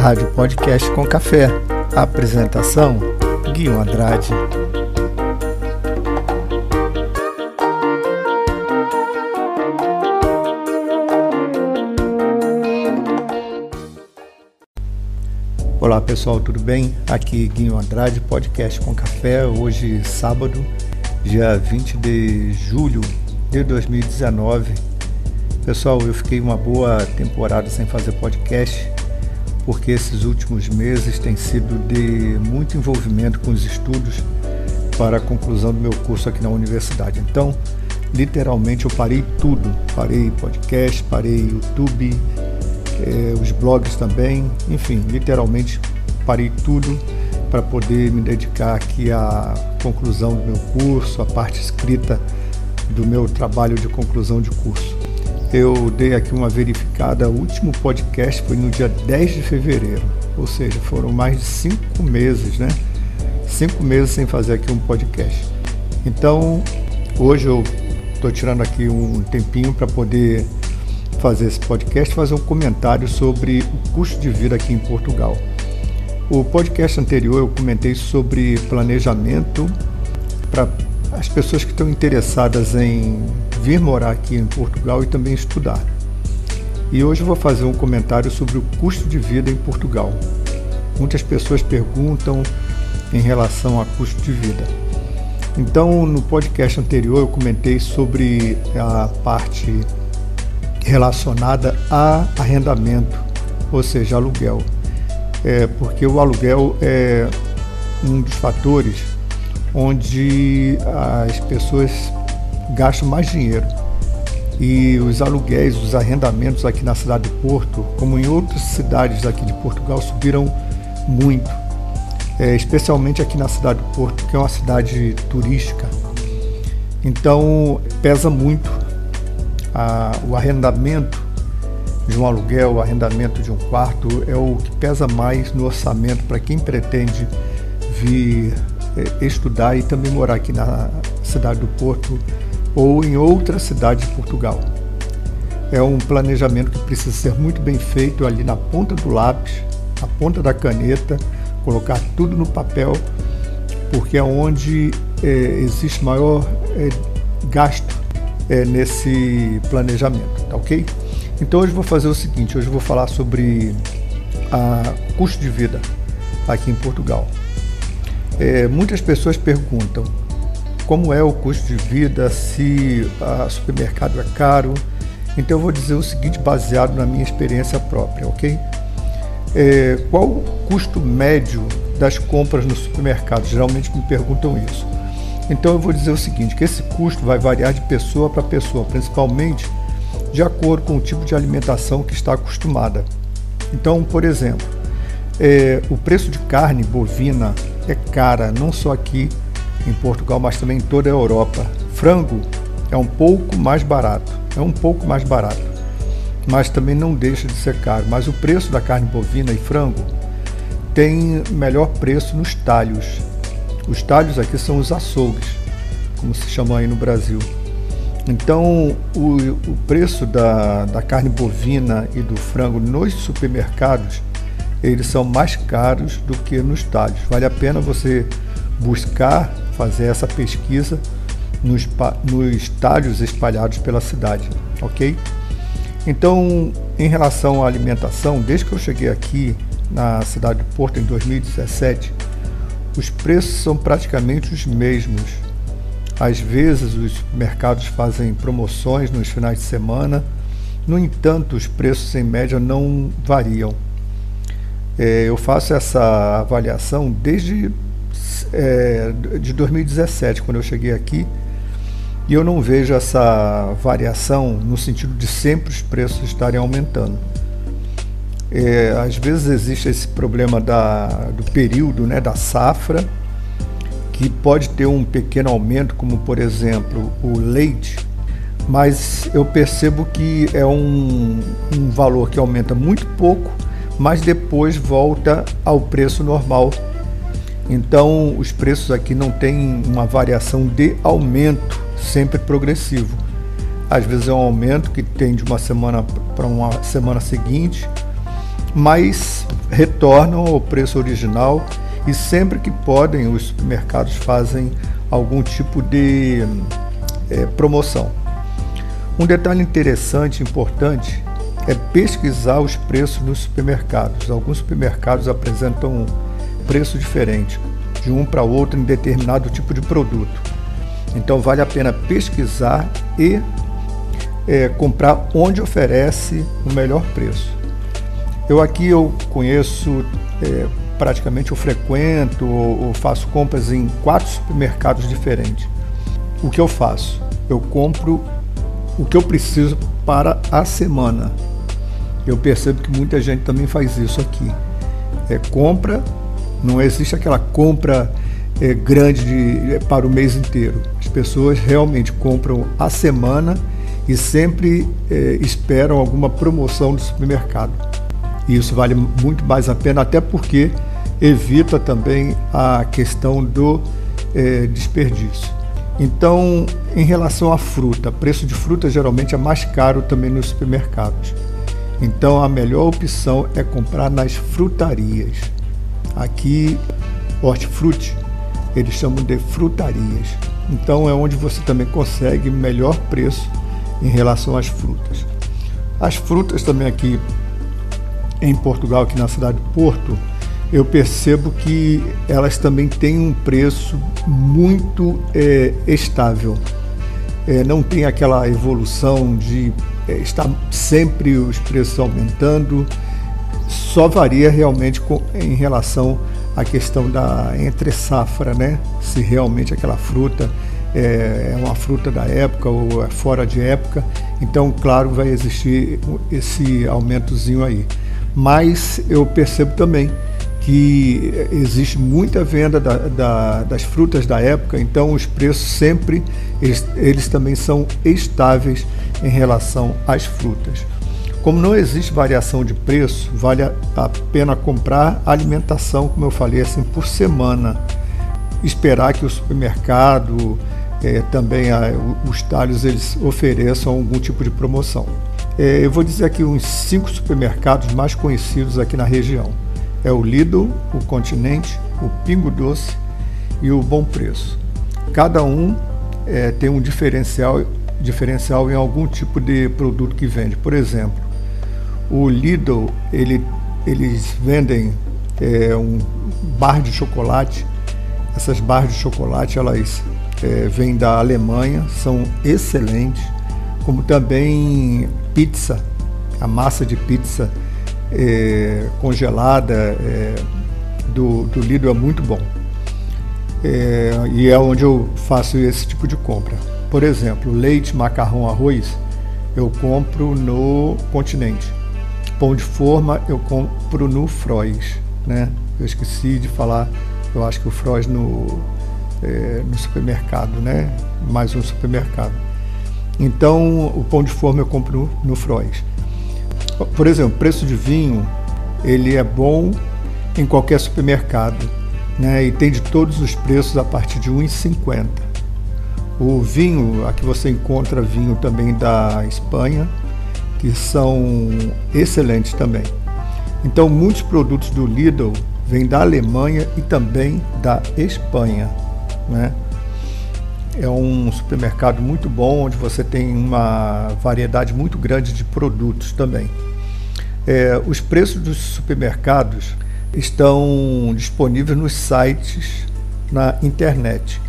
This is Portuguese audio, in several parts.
Rádio Podcast com Café. Apresentação: Guilherme Andrade. Olá pessoal, tudo bem? Aqui Guinho Andrade, podcast com café. Hoje, sábado, dia 20 de julho de 2019. Pessoal, eu fiquei uma boa temporada sem fazer podcast porque esses últimos meses têm sido de muito envolvimento com os estudos para a conclusão do meu curso aqui na universidade. Então, literalmente eu parei tudo. Parei podcast, parei YouTube, eh, os blogs também, enfim, literalmente parei tudo para poder me dedicar aqui à conclusão do meu curso, à parte escrita do meu trabalho de conclusão de curso. Eu dei aqui uma verificada, o último podcast foi no dia 10 de fevereiro, ou seja, foram mais de cinco meses, né? Cinco meses sem fazer aqui um podcast. Então, hoje eu estou tirando aqui um tempinho para poder fazer esse podcast, fazer um comentário sobre o custo de vida aqui em Portugal. O podcast anterior eu comentei sobre planejamento para as pessoas que estão interessadas em vir morar aqui em Portugal e também estudar. E hoje vou fazer um comentário sobre o custo de vida em Portugal. Muitas pessoas perguntam em relação a custo de vida. Então, no podcast anterior eu comentei sobre a parte relacionada a arrendamento, ou seja, aluguel. É, porque o aluguel é um dos fatores onde as pessoas gastam mais dinheiro. E os aluguéis, os arrendamentos aqui na cidade de Porto, como em outras cidades aqui de Portugal, subiram muito. É, especialmente aqui na cidade de Porto, que é uma cidade turística. Então pesa muito a, o arrendamento de um aluguel, o arrendamento de um quarto é o que pesa mais no orçamento para quem pretende vir é, estudar e também morar aqui na cidade do Porto ou em outra cidade de Portugal. É um planejamento que precisa ser muito bem feito ali na ponta do lápis, na ponta da caneta, colocar tudo no papel, porque é onde é, existe maior é, gasto é, nesse planejamento, tá ok? Então hoje vou fazer o seguinte, hoje vou falar sobre a custo de vida aqui em Portugal. É, muitas pessoas perguntam como é o custo de vida, se o supermercado é caro. Então eu vou dizer o seguinte, baseado na minha experiência própria, ok? É, qual o custo médio das compras no supermercado? Geralmente me perguntam isso. Então eu vou dizer o seguinte, que esse custo vai variar de pessoa para pessoa, principalmente de acordo com o tipo de alimentação que está acostumada. Então, por exemplo, é, o preço de carne bovina é cara, não só aqui em Portugal, mas também em toda a Europa. Frango é um pouco mais barato, é um pouco mais barato, mas também não deixa de ser caro. Mas o preço da carne bovina e frango tem melhor preço nos talhos. Os talhos aqui são os açougues, como se chamam aí no Brasil. Então, o, o preço da, da carne bovina e do frango nos supermercados, eles são mais caros do que nos talhos. Vale a pena você buscar fazer essa pesquisa nos, nos estádios espalhados pela cidade, ok? Então, em relação à alimentação, desde que eu cheguei aqui na cidade de Porto em 2017, os preços são praticamente os mesmos. Às vezes os mercados fazem promoções nos finais de semana, no entanto, os preços em média não variam. É, eu faço essa avaliação desde é, de 2017, quando eu cheguei aqui, e eu não vejo essa variação no sentido de sempre os preços estarem aumentando. É, às vezes existe esse problema da, do período, né, da safra, que pode ter um pequeno aumento, como por exemplo o leite, mas eu percebo que é um, um valor que aumenta muito pouco, mas depois volta ao preço normal então, os preços aqui não têm uma variação de aumento sempre progressivo. Às vezes é um aumento que tem de uma semana para uma semana seguinte, mas retornam ao preço original e sempre que podem os supermercados fazem algum tipo de é, promoção. Um detalhe interessante, importante, é pesquisar os preços nos supermercados. Alguns supermercados apresentam preço diferente de um para outro em determinado tipo de produto. Então vale a pena pesquisar e é, comprar onde oferece o melhor preço. Eu aqui eu conheço é, praticamente eu frequento ou, ou faço compras em quatro supermercados diferentes. O que eu faço? Eu compro o que eu preciso para a semana. Eu percebo que muita gente também faz isso aqui. É compra, não existe aquela compra é, grande de, é, para o mês inteiro. As pessoas realmente compram a semana e sempre é, esperam alguma promoção do supermercado. E isso vale muito mais a pena, até porque evita também a questão do é, desperdício. Então, em relação à fruta, preço de fruta geralmente é mais caro também nos supermercados. Então, a melhor opção é comprar nas frutarias. Aqui, hortifruti, eles chamam de frutarias. Então, é onde você também consegue melhor preço em relação às frutas. As frutas também aqui em Portugal, aqui na cidade de Porto, eu percebo que elas também têm um preço muito é, estável. É, não tem aquela evolução de é, estar sempre os preços aumentando, só varia realmente com, em relação à questão da entre safra, né? Se realmente aquela fruta é, é uma fruta da época ou é fora de época, então claro vai existir esse aumentozinho aí. Mas eu percebo também que existe muita venda da, da, das frutas da época, então os preços sempre eles, eles também são estáveis em relação às frutas. Como não existe variação de preço, vale a pena comprar alimentação, como eu falei, assim por semana. Esperar que o supermercado, é, também a, os talhos, eles ofereçam algum tipo de promoção. É, eu vou dizer aqui uns cinco supermercados mais conhecidos aqui na região é o Lidl, o Continente, o Pingo Doce e o Bom Preço. Cada um é, tem um diferencial, diferencial em algum tipo de produto que vende. Por exemplo, o Lidl, ele, eles vendem é, um bar de chocolate. Essas barras de chocolate, elas é, vêm da Alemanha, são excelentes. Como também pizza, a massa de pizza é, congelada do, do Lidl é muito bom. E é onde eu faço esse tipo de compra. Por exemplo, leite, macarrão, arroz, eu compro no Continente. Pão de forma eu compro no Frois. Né? Eu esqueci de falar, eu acho que o Frois no, é, no supermercado, né? mais um supermercado. Então, o pão de forma eu compro no, Frois. Por exemplo, preço de vinho, ele é bom em qualquer supermercado, né? E tem de todos os preços a partir de 1,50. O vinho, aqui você encontra vinho também da Espanha, que são excelentes também. Então, muitos produtos do Lidl vêm da Alemanha e também da Espanha, né? É um supermercado muito bom, onde você tem uma variedade muito grande de produtos também. É, os preços dos supermercados estão disponíveis nos sites na internet.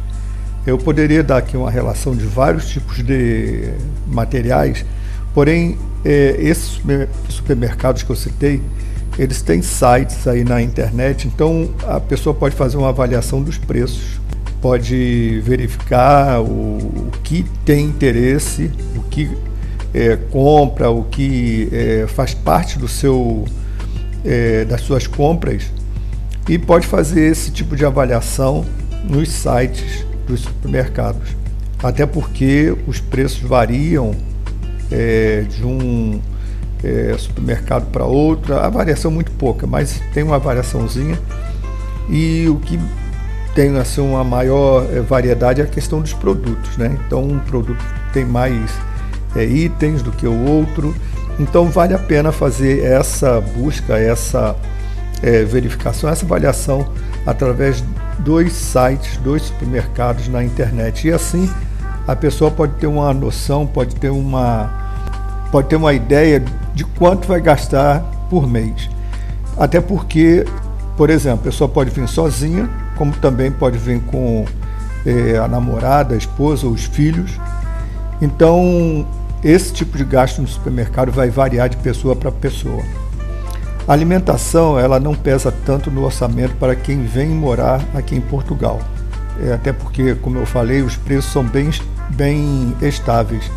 Eu poderia dar aqui uma relação de vários tipos de materiais, porém, é, esses supermercados que eu citei, eles têm sites aí na internet, então a pessoa pode fazer uma avaliação dos preços, pode verificar o, o que tem interesse, o que é, compra, o que é, faz parte do seu, é, das suas compras e pode fazer esse tipo de avaliação nos sites dos supermercados. Até porque os preços variam é, de um é, supermercado para outro, a variação é muito pouca, mas tem uma variaçãozinha. E o que tem assim, uma maior é, variedade é a questão dos produtos. Né? Então, um produto tem mais é, itens do que o outro. Então vale a pena fazer essa busca, essa é, verificação, essa avaliação através dos sites, dos supermercados na internet. E assim a pessoa pode ter uma noção, pode ter uma, pode ter uma ideia de quanto vai gastar por mês. Até porque, por exemplo, a pessoa pode vir sozinha, como também pode vir com é, a namorada, a esposa, os filhos. Então, esse tipo de gasto no supermercado vai variar de pessoa para pessoa. A alimentação ela não pesa tanto no orçamento para quem vem morar aqui em Portugal. É, até porque, como eu falei, os preços são bem, bem estáveis.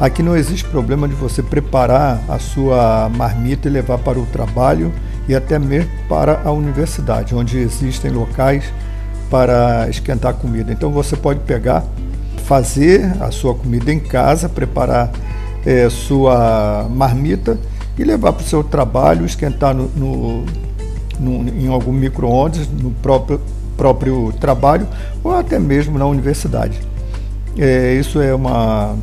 Aqui não existe problema de você preparar a sua marmita e levar para o trabalho e até mesmo para a universidade, onde existem locais para esquentar comida. Então você pode pegar, fazer a sua comida em casa, preparar é, sua marmita e levar para o seu trabalho, esquentar no, no, no em algum micro-ondas, no próprio, próprio trabalho ou até mesmo na universidade. É, isso é uma,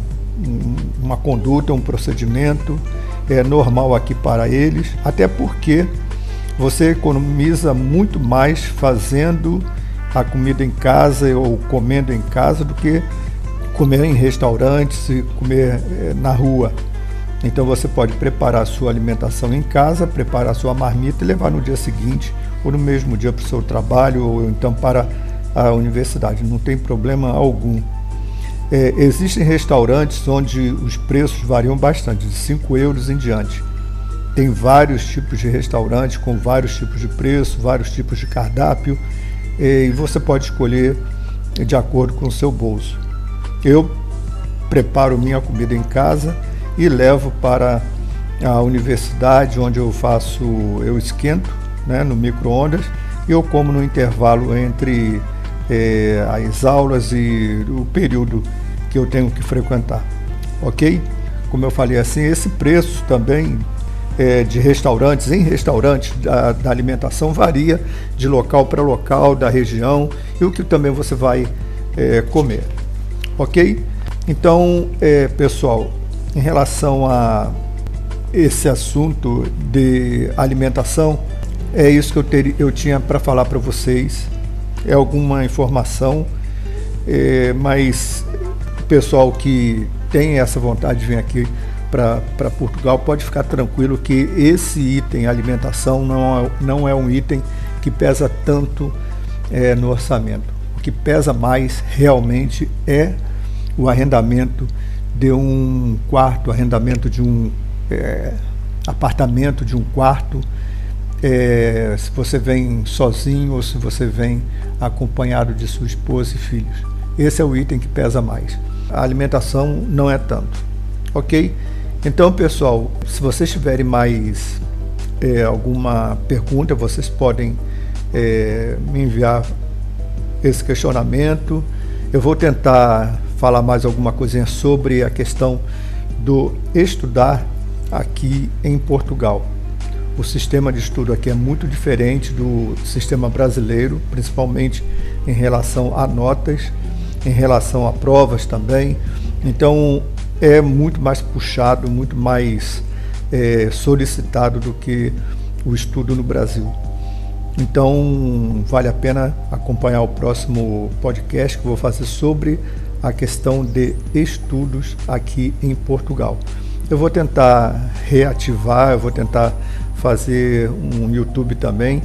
uma conduta, um procedimento é normal aqui para eles, até porque você economiza muito mais fazendo a comida em casa ou comendo em casa do que comer em restaurantes e comer é, na rua. Então você pode preparar sua alimentação em casa, preparar a sua marmita e levar no dia seguinte ou no mesmo dia para o seu trabalho ou então para a universidade. Não tem problema algum. É, existem restaurantes onde os preços variam bastante, de 5 euros em diante. Tem vários tipos de restaurantes com vários tipos de preço, vários tipos de cardápio é, e você pode escolher de acordo com o seu bolso. Eu preparo minha comida em casa e levo para a universidade, onde eu faço, eu esquento né, no micro-ondas e eu como no intervalo entre é, as aulas e o período que eu tenho que frequentar. Ok? Como eu falei assim, esse preço também é, de restaurantes, em restaurantes da, da alimentação, varia de local para local, da região e o que também você vai é, comer. Ok? Então, pessoal, em relação a esse assunto de alimentação, é isso que eu, ter, eu tinha para falar para vocês. É alguma informação, é, mas o pessoal que tem essa vontade de vir aqui para Portugal pode ficar tranquilo que esse item alimentação não é, não é um item que pesa tanto é, no orçamento. O que pesa mais realmente é o arrendamento de um quarto, arrendamento de um é, apartamento, de um quarto, é, se você vem sozinho ou se você vem acompanhado de sua esposa e filhos. Esse é o item que pesa mais. A alimentação não é tanto. Ok? Então, pessoal, se vocês tiverem mais é, alguma pergunta, vocês podem é, me enviar esse questionamento. Eu vou tentar falar mais alguma coisinha sobre a questão do estudar aqui em Portugal. O sistema de estudo aqui é muito diferente do sistema brasileiro, principalmente em relação a notas, em relação a provas também. Então é muito mais puxado, muito mais é, solicitado do que o estudo no Brasil. Então vale a pena acompanhar o próximo podcast que vou fazer sobre a questão de estudos aqui em Portugal. Eu vou tentar reativar, eu vou tentar fazer um YouTube também.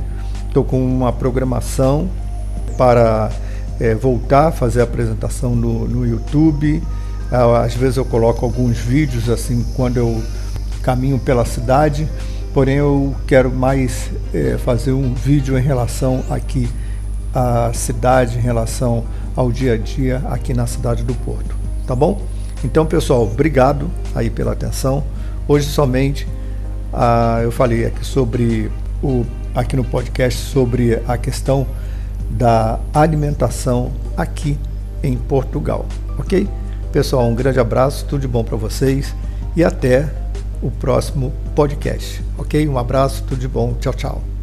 Estou com uma programação para é, voltar a fazer a apresentação no, no YouTube. Ah, às vezes eu coloco alguns vídeos assim quando eu caminho pela cidade, porém eu quero mais é, fazer um vídeo em relação aqui à cidade, em relação ao dia a dia aqui na cidade do Porto, tá bom? Então, pessoal, obrigado aí pela atenção. Hoje somente ah, eu falei aqui sobre o aqui no podcast sobre a questão da alimentação aqui em Portugal, ok? Pessoal, um grande abraço, tudo de bom para vocês e até o próximo podcast, ok? Um abraço, tudo de bom, tchau, tchau.